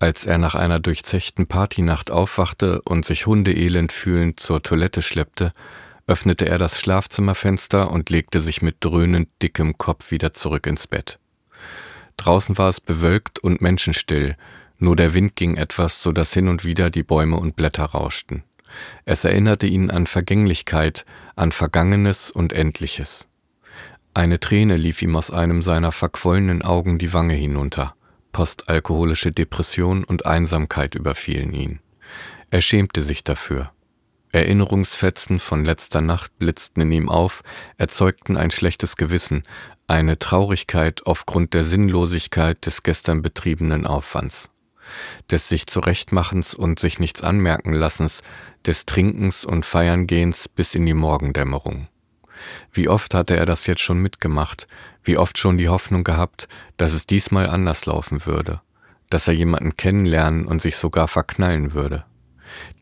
Als er nach einer durchzechten Partynacht aufwachte und sich hundeelend fühlend zur Toilette schleppte, öffnete er das Schlafzimmerfenster und legte sich mit dröhnend dickem Kopf wieder zurück ins Bett. Draußen war es bewölkt und menschenstill, nur der Wind ging etwas, so dass hin und wieder die Bäume und Blätter rauschten. Es erinnerte ihn an Vergänglichkeit, an Vergangenes und Endliches. Eine Träne lief ihm aus einem seiner verquollenen Augen die Wange hinunter. Postalkoholische Depression und Einsamkeit überfielen ihn. Er schämte sich dafür. Erinnerungsfetzen von letzter Nacht blitzten in ihm auf, erzeugten ein schlechtes Gewissen, eine Traurigkeit aufgrund der Sinnlosigkeit des gestern betriebenen Aufwands, des sich zurechtmachens und sich nichts anmerken lassens, des Trinkens und Feiern-Gehens bis in die Morgendämmerung. Wie oft hatte er das jetzt schon mitgemacht, wie oft schon die Hoffnung gehabt, dass es diesmal anders laufen würde, dass er jemanden kennenlernen und sich sogar verknallen würde.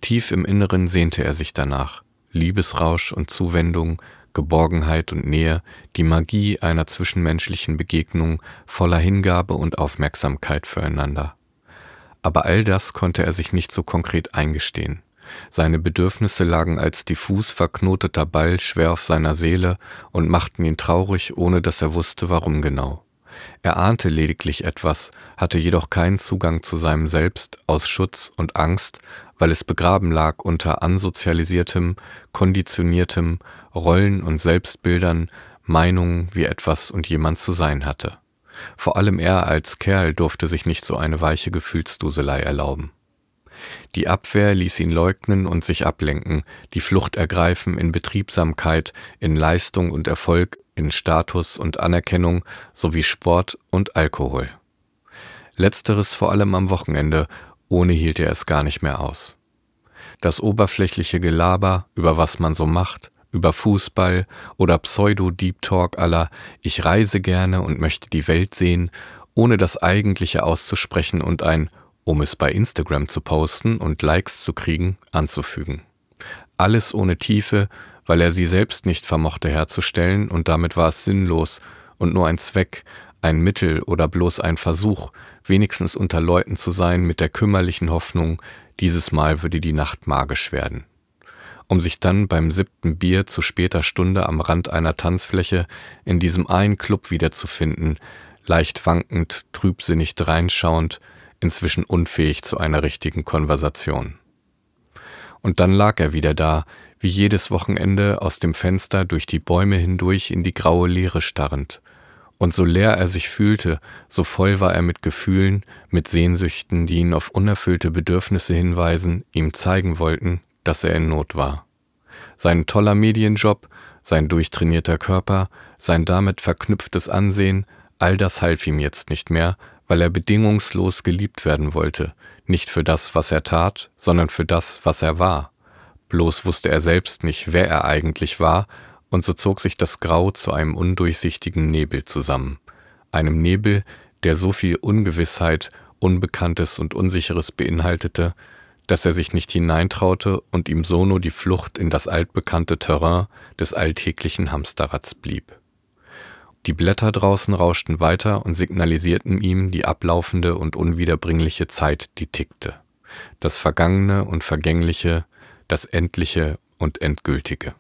Tief im Inneren sehnte er sich danach. Liebesrausch und Zuwendung, Geborgenheit und Nähe, die Magie einer zwischenmenschlichen Begegnung voller Hingabe und Aufmerksamkeit füreinander. Aber all das konnte er sich nicht so konkret eingestehen. Seine Bedürfnisse lagen als diffus verknoteter Ball schwer auf seiner Seele und machten ihn traurig, ohne dass er wusste, warum genau. Er ahnte lediglich etwas, hatte jedoch keinen Zugang zu seinem Selbst aus Schutz und Angst, weil es begraben lag unter ansozialisiertem, konditioniertem Rollen und Selbstbildern, Meinungen, wie etwas und jemand zu sein hatte. Vor allem er als Kerl durfte sich nicht so eine weiche Gefühlsduselei erlauben. Die Abwehr ließ ihn leugnen und sich ablenken, die Flucht ergreifen in Betriebsamkeit, in Leistung und Erfolg, in Status und Anerkennung sowie Sport und Alkohol. Letzteres vor allem am Wochenende, ohne hielt er es gar nicht mehr aus. Das oberflächliche Gelaber, über was man so macht, über Fußball oder Pseudo-Deep Talk aller Ich reise gerne und möchte die Welt sehen, ohne das Eigentliche auszusprechen und ein um es bei Instagram zu posten und Likes zu kriegen, anzufügen. Alles ohne Tiefe, weil er sie selbst nicht vermochte herzustellen und damit war es sinnlos und nur ein Zweck, ein Mittel oder bloß ein Versuch, wenigstens unter Leuten zu sein mit der kümmerlichen Hoffnung, dieses Mal würde die Nacht magisch werden. Um sich dann beim siebten Bier zu später Stunde am Rand einer Tanzfläche in diesem einen Club wiederzufinden, leicht wankend, trübsinnig dreinschauend, inzwischen unfähig zu einer richtigen Konversation. Und dann lag er wieder da, wie jedes Wochenende aus dem Fenster durch die Bäume hindurch in die graue Leere starrend. Und so leer er sich fühlte, so voll war er mit Gefühlen, mit Sehnsüchten, die ihn auf unerfüllte Bedürfnisse hinweisen, ihm zeigen wollten, dass er in Not war. Sein toller Medienjob, sein durchtrainierter Körper, sein damit verknüpftes Ansehen, all das half ihm jetzt nicht mehr, weil er bedingungslos geliebt werden wollte, nicht für das, was er tat, sondern für das, was er war. Bloß wusste er selbst nicht, wer er eigentlich war, und so zog sich das Grau zu einem undurchsichtigen Nebel zusammen, einem Nebel, der so viel Ungewissheit, Unbekanntes und Unsicheres beinhaltete, dass er sich nicht hineintraute und ihm so nur die Flucht in das altbekannte Terrain des alltäglichen Hamsterrads blieb. Die Blätter draußen rauschten weiter und signalisierten ihm die ablaufende und unwiederbringliche Zeit, die tickte. Das Vergangene und Vergängliche, das Endliche und Endgültige.